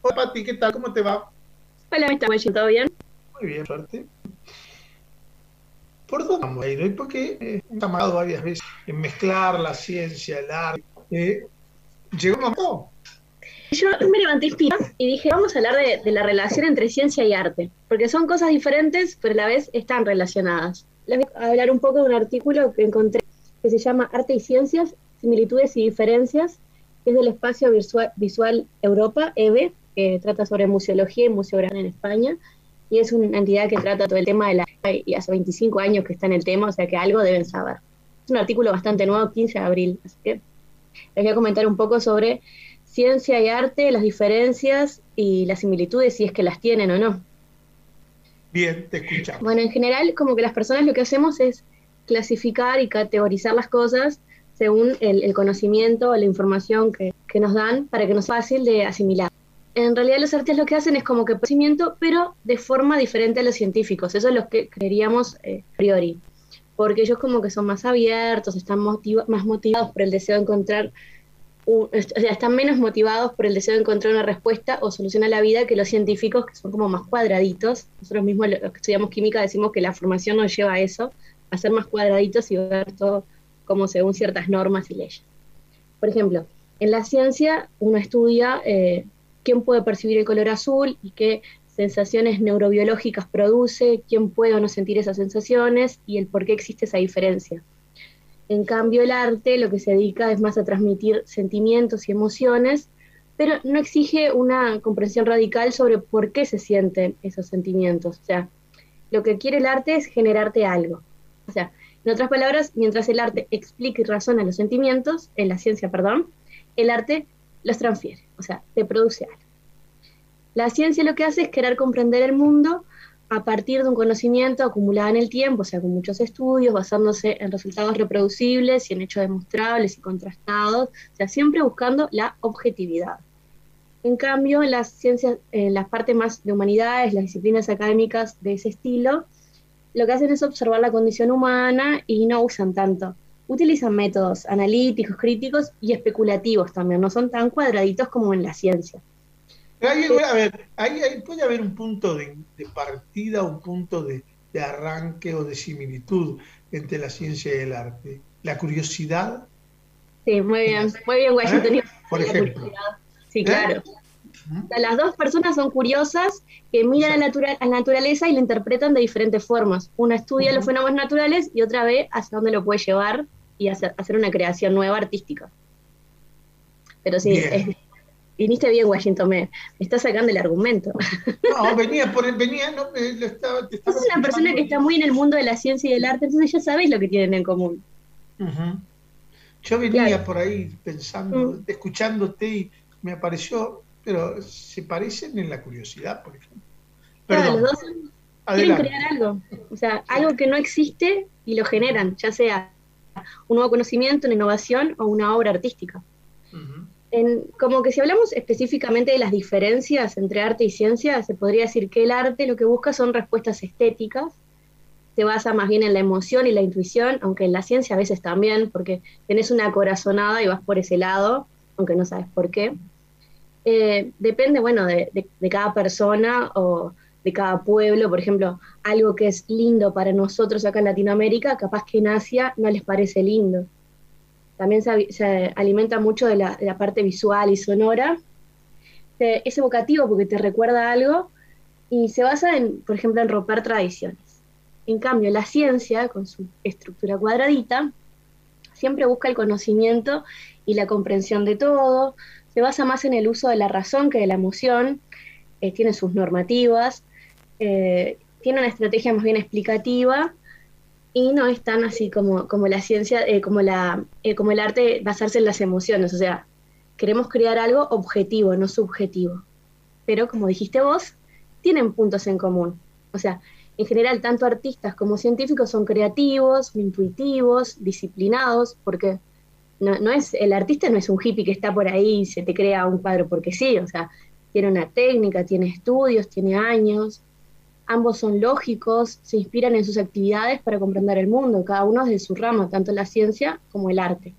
Hola Pati, ¿qué tal? ¿Cómo te va? Hola, Mr. ¿todo bien? Muy bien, suerte. ¿Por dónde vamos a ir Porque eh, hemos amado varias veces en mezclar la ciencia, el arte. Eh, llegó un momento. Yo me levanté inspirada y dije, vamos a hablar de, de, la relación entre ciencia y arte, porque son cosas diferentes, pero a la vez están relacionadas. Les voy a hablar un poco de un artículo que encontré que se llama Arte y Ciencias, Similitudes y Diferencias, que es del Espacio Visual, Visual Europa, EVE, que trata sobre museología y museografía en España, y es una entidad que trata todo el tema de la... y hace 25 años que está en el tema, o sea que algo deben saber. Es un artículo bastante nuevo, 15 de abril, así que les voy a comentar un poco sobre ciencia y arte, las diferencias y las similitudes, si es que las tienen o no. Bien, te escuchamos. Bueno, en general, como que las personas lo que hacemos es clasificar y categorizar las cosas según el, conocimiento o la información que, que, nos dan para que nos sea fácil de asimilar. En realidad los artistas lo que hacen es como que conocimiento, pero de forma diferente a los científicos. Eso es lo que creeríamos eh, a priori. Porque ellos como que son más abiertos, están más motivados por el deseo de encontrar o sea, están menos motivados por el deseo de encontrar una respuesta o solución a la vida que los científicos, que son como más cuadraditos. Nosotros mismos, los que estudiamos química, decimos que la formación nos lleva a eso, a ser más cuadraditos y ver todo como según ciertas normas y leyes. Por ejemplo, en la ciencia uno estudia eh, quién puede percibir el color azul y qué sensaciones neurobiológicas produce, quién puede o no sentir esas sensaciones y el por qué existe esa diferencia. En cambio, el arte lo que se dedica es más a transmitir sentimientos y emociones, pero no exige una comprensión radical sobre por qué se sienten esos sentimientos. O sea, lo que quiere el arte es generarte algo. O sea, en otras palabras, mientras el arte explica y razona los sentimientos, en la ciencia, perdón, el arte los transfiere, o sea, te produce. La ciencia lo que hace es querer comprender el mundo a partir de un conocimiento acumulado en el tiempo, o sea, con muchos estudios, basándose en resultados reproducibles y en hechos demostrables y contrastados, o sea, siempre buscando la objetividad. En cambio, en las ciencias, en las partes más de humanidades, las disciplinas académicas de ese estilo, lo que hacen es observar la condición humana y no usan tanto. Utilizan métodos analíticos, críticos y especulativos también, no son tan cuadraditos como en la ciencia. a ver, ahí, puede haber un punto de, partida, un punto de, arranque o de similitud entre la ciencia y el arte. La curiosidad. Sí, muy bien, muy bien, Washington. ¿Eh? Por ejemplo. Sí, claro. las dos personas son curiosas que miran a la, naturaleza y la interpretan de diferentes formas. Una estudia los fenómenos naturales y otra ve hacia dónde lo puede llevar y hacer, hacer una creación nueva artística. Pero sí, viniste bien, Washington, me, me está sacando el argumento. No, venía por el, venía, no, me, lo estaba, es una persona que está muy en el mundo de la ciencia y del arte, entonces ya sabéis lo que tienen en común. Yo venía por ahí pensando, mm. escuchándote y me apareció pero se parecen en la curiosidad, por ejemplo. Claro, los dos quieren crear algo, o sea, algo que no existe y lo generan, ya sea un nuevo conocimiento, una innovación o una obra artística. en, como que si hablamos específicamente de las diferencias entre arte y ciencia, se podría decir que el arte lo que busca son respuestas estéticas, se basa más bien en la emoción y la intuición, aunque en la ciencia a veces también, porque tenés una corazonada y vas por ese lado, aunque no sabes por qué. Eh, depende, bueno, de, cada persona o de cada pueblo. Por ejemplo, algo que es lindo para nosotros acá en Latinoamérica, capaz que en Asia no les parece lindo. También se, alimenta mucho de la, parte visual y sonora. es evocativo porque te recuerda algo y se basa en, por ejemplo, en romper tradiciones. En cambio, la ciencia, con su estructura cuadradita, siempre busca el conocimiento y la comprensión de todo, se basa más en el uso de la razón que de la emoción, eh, tiene sus normativas, eh, tiene una estrategia más bien explicativa y no es tan así como, como la ciencia, eh, como, la, como el arte basarse en las emociones, o sea, queremos crear algo objetivo, no subjetivo. Pero como dijiste vos, tienen puntos en común. O sea, en general, tanto artistas como científicos son creativos, intuitivos, disciplinados, porque no, es, el artista no es un hippie que está por ahí y se te crea un cuadro porque sí, o sea, tiene una técnica, tiene estudios, tiene años, ambos son lógicos, se inspiran en sus actividades para comprender el mundo, cada uno es de su rama, tanto la ciencia como el arte.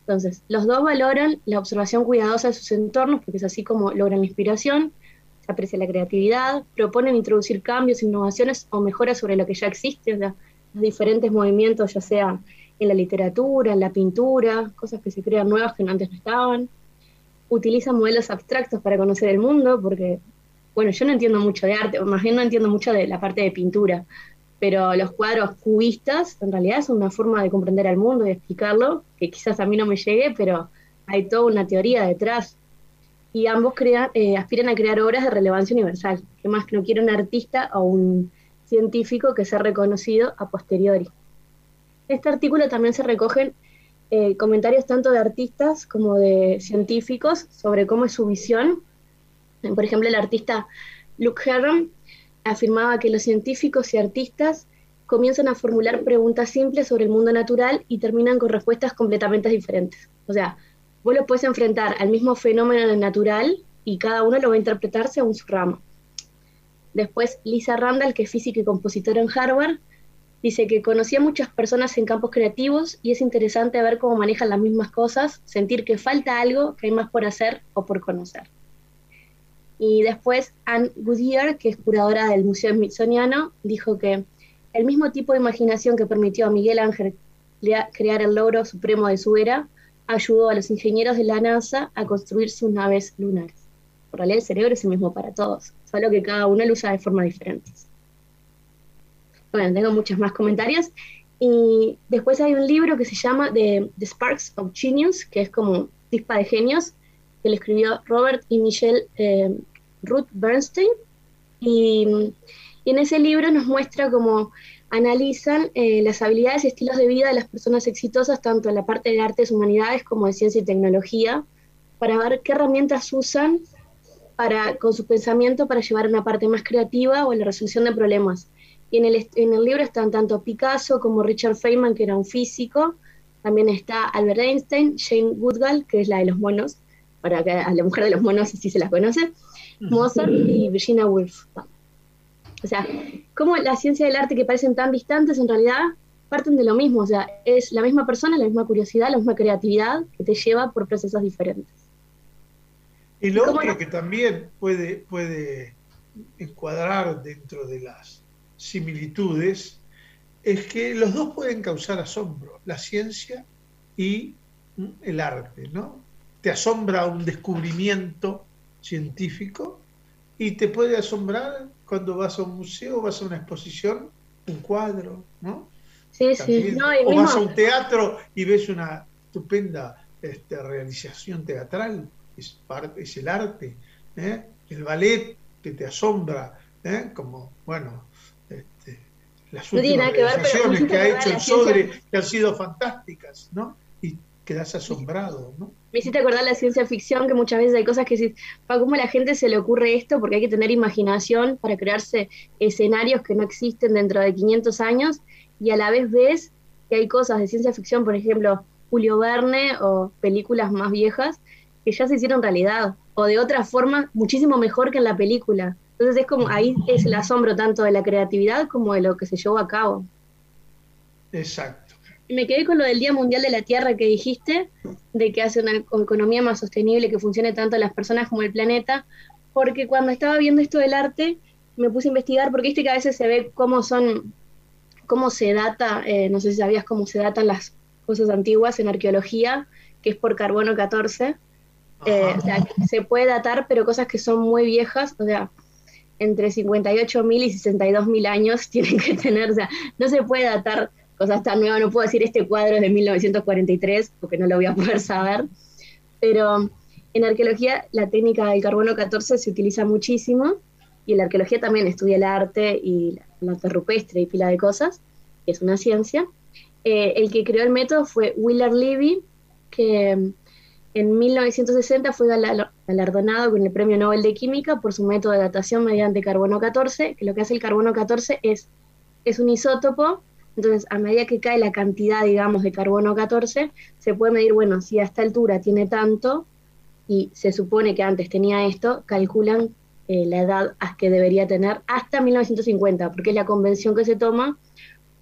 Entonces, los dos valoran la observación cuidadosa de sus entornos, porque es así como logran la inspiración, se aprecia la creatividad, proponen introducir cambios, innovaciones o mejoras sobre lo que ya existe, los diferentes movimientos, ya sea en la literatura, en la pintura, cosas que se crean nuevas que antes no estaban. Utilizan modelos abstractos para conocer el mundo, porque, bueno, yo no entiendo mucho de arte, o más bien no entiendo mucho de la parte de pintura, pero los cuadros cubistas en realidad son una forma de comprender al mundo y explicarlo, que quizás a mí no me llegue, pero hay toda una teoría detrás. Y ambos eh, aspiran a crear obras de relevancia universal, que más que no quiere un artista o un científico que sea reconocido a posteriori. En este artículo también se recogen eh, comentarios tanto de artistas como de científicos sobre cómo es su visión. Por ejemplo, el artista Luke Herron afirmaba que los científicos y artistas comienzan a formular preguntas simples sobre el mundo natural y terminan con respuestas completamente diferentes. O sea, vos lo puedes enfrentar al mismo fenómeno natural y cada uno lo va a interpretar según su rama. Después, Lisa Randall, que es física y compositora en Harvard, dice que conocía muchas personas en campos creativos y es interesante ver cómo manejan las mismas cosas, sentir que falta algo, que hay más por hacer o por conocer. Y después Anne Goodyear, que es curadora del Museo Smithsoniano, dijo que el mismo tipo de imaginación que permitió a Miguel Ángel crear el logro supremo de su era, ayudó a los ingenieros de la NASA a construir sus naves lunares. Por realidad el cerebro es el mismo para todos, solo que cada uno lo usa de forma diferente. Bueno, tengo muchos más comentarios. Y después hay un libro que se llama The, Sparks of Genius, que es como Chispa de Genios, que le escribió Robert y Michelle eh, Ruth Bernstein. Y, en ese libro nos muestra cómo analizan eh, las habilidades y estilos de vida de las personas exitosas, tanto en la parte de artes, humanidades como de ciencia y tecnología, para ver qué herramientas usan para, con su pensamiento para llevar una parte más creativa o en la resolución de problemas. Y en el, en el libro están tanto Picasso como Richard Feynman, que era un físico, también está Albert Einstein, Jane Goodall, que es la de los monos, para que a la mujer de los monos si se las conoce, Mozart y Virginia Woolf. O sea, como la ciencia del arte que parecen tan distantes en realidad parten de lo mismo, o sea, es la misma persona, la misma curiosidad, la misma creatividad que te lleva por procesos diferentes. Y lo otro que también puede, puede encuadrar dentro de las similitudes es que los dos pueden causar asombro, la ciencia y el arte, ¿no? Te asombra un descubrimiento científico y te puede asombrar cuando vas a un museo, vas a una exposición, un cuadro, ¿no? Sí, sí. o vas a un teatro y ves una estupenda este, realización teatral, es, parte, es el arte, ¿eh? el ballet que te asombra, ¿eh? como, bueno, este, las últimas realizaciones que, ha hecho el Sodre, que han sido fantásticas, ¿no? Y quedas asombrado, ¿no? Me hiciste acordar la ciencia ficción, que muchas veces hay cosas que decís, ¿para cómo a la gente se le ocurre esto? Porque hay que tener imaginación para crearse escenarios que no existen dentro de 500 años, y a la vez ves que hay cosas de ciencia ficción, por ejemplo, Julio Verne o películas más viejas, que ya se hicieron realidad, o de otra forma muchísimo mejor que en la película. Entonces es como, ahí es el asombro tanto de la creatividad como de lo que se llevó a cabo. Exacto me quedé con lo del Día Mundial de la Tierra que dijiste, de que hace una economía más sostenible, que funcione tanto las personas como el planeta, porque cuando estaba viendo esto del arte, me puse a investigar, porque viste que a veces se ve cómo son, cómo se data, eh, no sé si sabías cómo se datan las cosas antiguas en arqueología, que es por carbono 14. Eh, o sea, se puede datar, pero cosas que son muy viejas, o sea, entre 58.000 y 62.000 años tienen que tener, o sea, no se puede datar cosas tan nuevas. No puedo decir este cuadro es de 1943 porque no lo voy a poder saber. Pero en arqueología la técnica del carbono 14 se utiliza muchísimo y en la arqueología también estudia el arte y el arte rupestre y pila de cosas, que es una ciencia. Eh, el que creó el método fue Willard Levy, que mm, en 1960 fue galardonado con el Premio Nobel de Química por su método de datación mediante carbono 14, que lo que hace el carbono 14 es, es un isótopo entonces, a medida que cae la cantidad, digamos, de carbono 14, se puede medir, bueno, si a esta altura tiene tanto y se supone que antes tenía esto, calculan eh, la edad que debería tener hasta 1950, porque es la convención que se toma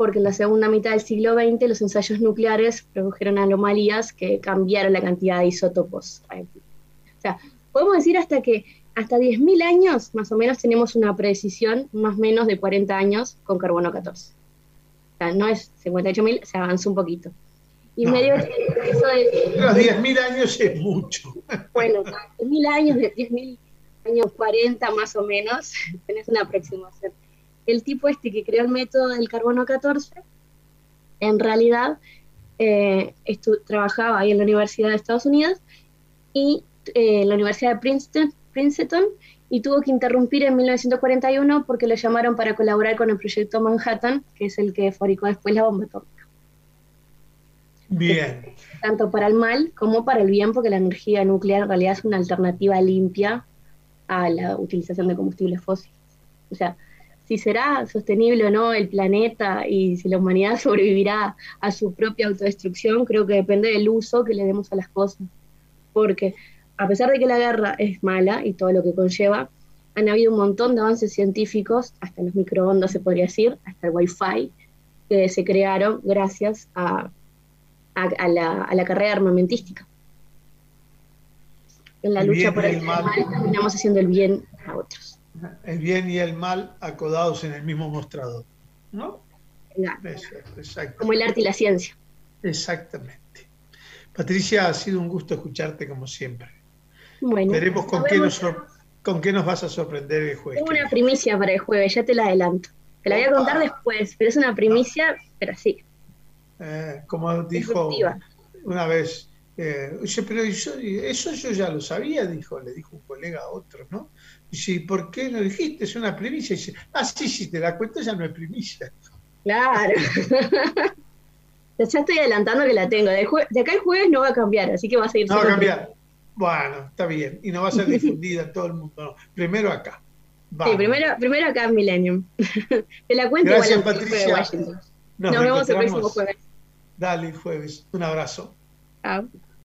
porque en la segunda mitad del siglo XX los ensayos nucleares produjeron anomalías que cambiaron la cantidad de isótopos. O sea, podemos decir hasta que hasta 10.000 años más o menos tenemos una precisión más o menos de 40 años con carbono 14. Sea, no es 58.000, se avanza un poquito. Y medio eso de... Los 10.000 años es mucho. Bueno, 10.000 años, de 10.000 años 40 más o menos, tenés una aproximación el tipo este que creó el método del carbono 14, en realidad eh, trabajaba ahí en la Universidad de Estados Unidos y en eh, la Universidad de Princeton, Princeton y tuvo que interrumpir en 1941 porque lo llamaron para colaborar con el proyecto Manhattan, que es el que fabricó después la bomba atómica. Bien. Tanto para el mal como para el bien, porque la energía nuclear en realidad es una alternativa limpia a la utilización de combustibles fósiles. O sea, si será sostenible o no el planeta y si la humanidad sobrevivirá a su propia autodestrucción, creo que depende del uso que le demos a las cosas. Porque a pesar de que la guerra es mala y todo lo que conlleva, han habido un montón de avances científicos, hasta los microondas se podría decir, hasta el wifi, que se crearon gracias a, la, carrera armamentística. En la lucha por el mal terminamos haciendo el bien a otros el bien y el mal acodados en el mismo mostrador. ¿No? como el arte y la ciencia. Exactamente. Patricia, ha sido un gusto escucharte como siempre. Bueno, Veremos con qué, nos, con qué nos vas a sorprender el jueves. Tengo una primicia para el jueves, ya te la adelanto. Te la voy a contar después, pero es una primicia, pero sí. Eh, como dijo una vez, eh, pero eso yo ya lo sabía, dijo, le dijo un colega a otro, ¿no? Dice, ¿por qué no dijiste? Es una primicia. dice, ah, sí, sí, te das cuenta, ya no es primicia. Claro. ya estoy adelantando que la tengo. De, acá el jueves no va a cambiar, así que va a seguir. No va a cambiar. Bueno, está bien. Y no va a ser difundida en todo el mundo. Primero acá. Sí, primero, primero acá en Millennium. te la cuento Gracias, igual Patricia. Nos, Nos vemos el próximo jueves. Dale, jueves. Un abrazo. Chao.